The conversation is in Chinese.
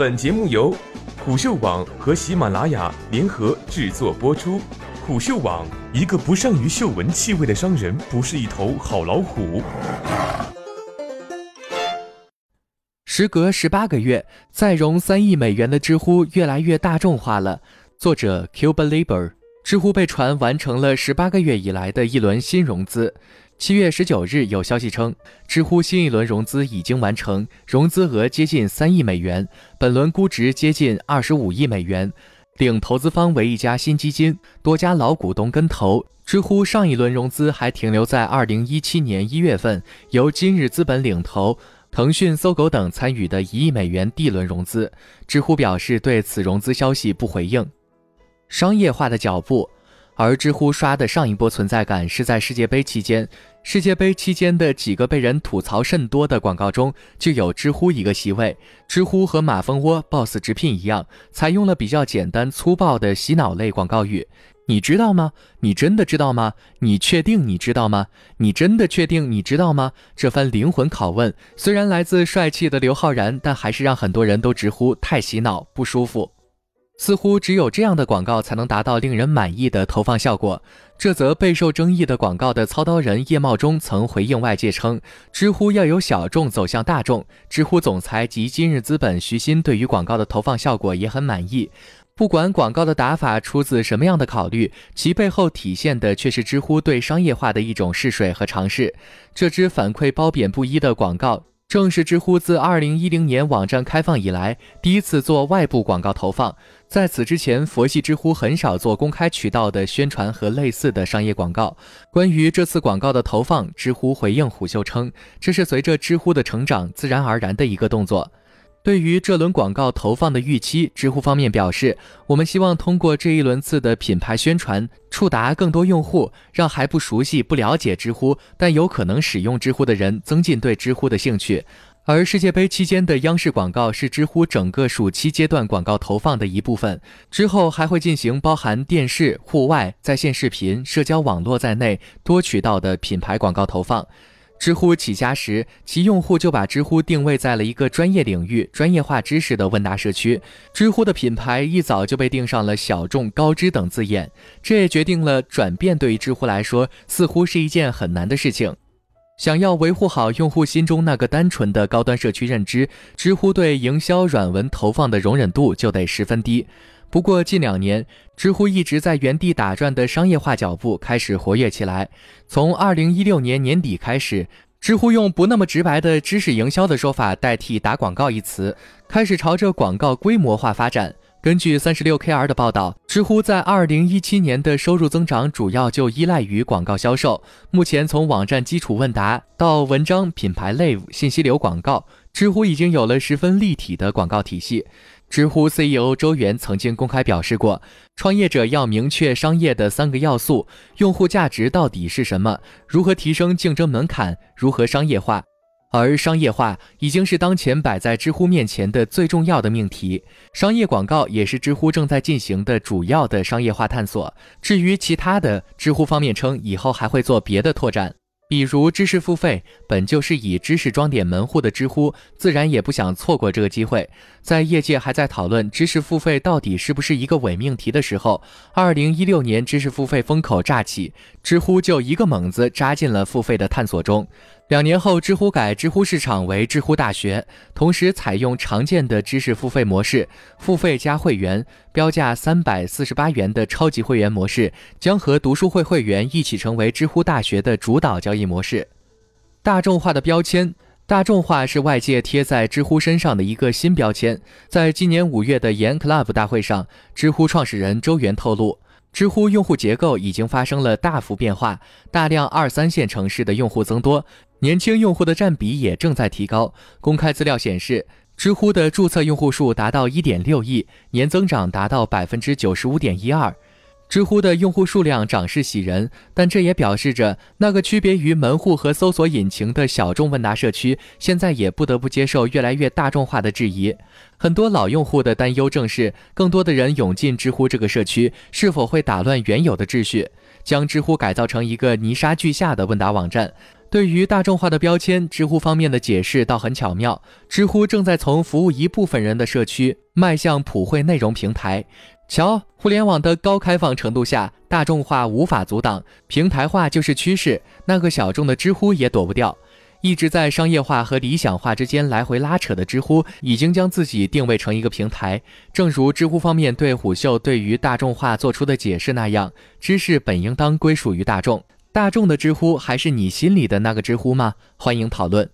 本节目由虎嗅网和喜马拉雅联合制作播出。虎嗅网：一个不善于嗅闻气味的商人，不是一头好老虎。时隔十八个月，再融三亿美元的知乎越来越大众化了。作者 Cuba Liber，知乎被传完成了十八个月以来的一轮新融资。七月十九日，有消息称，知乎新一轮融资已经完成，融资额接近三亿美元，本轮估值接近二十五亿美元。领投资方为一家新基金，多家老股东跟投。知乎上一轮融资还停留在二零一七年一月份，由今日资本领投，腾讯、搜狗等参与的一亿美元 D 轮融资。知乎表示对此融资消息不回应。商业化的脚步。而知乎刷的上一波存在感是在世界杯期间，世界杯期间的几个被人吐槽甚多的广告中，就有知乎一个席位。知乎和马蜂窝、Boss 直聘一样，采用了比较简单粗暴的洗脑类广告语。你知道吗？你真的知道吗？你确定你知道吗？你真的确定你知道吗？这番灵魂拷问，虽然来自帅气的刘昊然，但还是让很多人都直呼太洗脑，不舒服。似乎只有这样的广告才能达到令人满意的投放效果。这则备受争议的广告的操刀人叶茂中曾回应外界称：“知乎要由小众走向大众。”知乎总裁及今日资本徐新对于广告的投放效果也很满意。不管广告的打法出自什么样的考虑，其背后体现的却是知乎对商业化的一种试水和尝试。这支反馈褒贬不一的广告。正是知乎自二零一零年网站开放以来第一次做外部广告投放。在此之前，佛系知乎很少做公开渠道的宣传和类似的商业广告。关于这次广告的投放，知乎回应虎嗅称，这是随着知乎的成长自然而然的一个动作。对于这轮广告投放的预期，知乎方面表示，我们希望通过这一轮次的品牌宣传，触达更多用户，让还不熟悉、不了解知乎但有可能使用知乎的人增进对知乎的兴趣。而世界杯期间的央视广告是知乎整个暑期阶段广告投放的一部分，之后还会进行包含电视、户外、在线视频、社交网络在内多渠道的品牌广告投放。知乎起家时，其用户就把知乎定位在了一个专业领域、专业化知识的问答社区。知乎的品牌一早就被定上了小众、高知等字眼，这也决定了转变对于知乎来说似乎是一件很难的事情。想要维护好用户心中那个单纯的高端社区认知，知乎对营销软文投放的容忍度就得十分低。不过近两年，知乎一直在原地打转的商业化脚步开始活跃起来。从二零一六年年底开始，知乎用不那么直白的知识营销的说法代替打广告一词，开始朝着广告规模化发展。根据三十六 KR 的报道，知乎在二零一七年的收入增长主要就依赖于广告销售。目前，从网站基础问答到文章、品牌类、信息流广告，知乎已经有了十分立体的广告体系。知乎 CEO 周源曾经公开表示过，创业者要明确商业的三个要素：用户价值到底是什么？如何提升竞争门槛？如何商业化？而商业化已经是当前摆在知乎面前的最重要的命题。商业广告也是知乎正在进行的主要的商业化探索。至于其他的，知乎方面称以后还会做别的拓展。比如知识付费，本就是以知识装点门户的知乎，自然也不想错过这个机会。在业界还在讨论知识付费到底是不是一个伪命题的时候，二零一六年知识付费风口乍起，知乎就一个猛子扎进了付费的探索中。两年后，知乎改知乎市场为知乎大学，同时采用常见的知识付费模式，付费加会员，标价三百四十八元的超级会员模式，将和读书会会员一起成为知乎大学的主导交易模式。大众化的标签，大众化是外界贴在知乎身上的一个新标签。在今年五月的研 Club 大会上，知乎创始人周源透露。知乎用户结构已经发生了大幅变化，大量二三线城市的用户增多，年轻用户的占比也正在提高。公开资料显示，知乎的注册用户数达到一点六亿，年增长达到百分之九十五点一二。知乎的用户数量涨势喜人，但这也表示着那个区别于门户和搜索引擎的小众问答社区，现在也不得不接受越来越大众化的质疑。很多老用户的担忧正是，更多的人涌进知乎这个社区，是否会打乱原有的秩序？将知乎改造成一个泥沙俱下的问答网站。对于大众化的标签，知乎方面的解释倒很巧妙。知乎正在从服务一部分人的社区迈向普惠内容平台。瞧，互联网的高开放程度下，大众化无法阻挡，平台化就是趋势。那个小众的知乎也躲不掉。一直在商业化和理想化之间来回拉扯的知乎，已经将自己定位成一个平台。正如知乎方面对虎嗅对于大众化做出的解释那样，知识本应当归属于大众。大众的知乎还是你心里的那个知乎吗？欢迎讨论。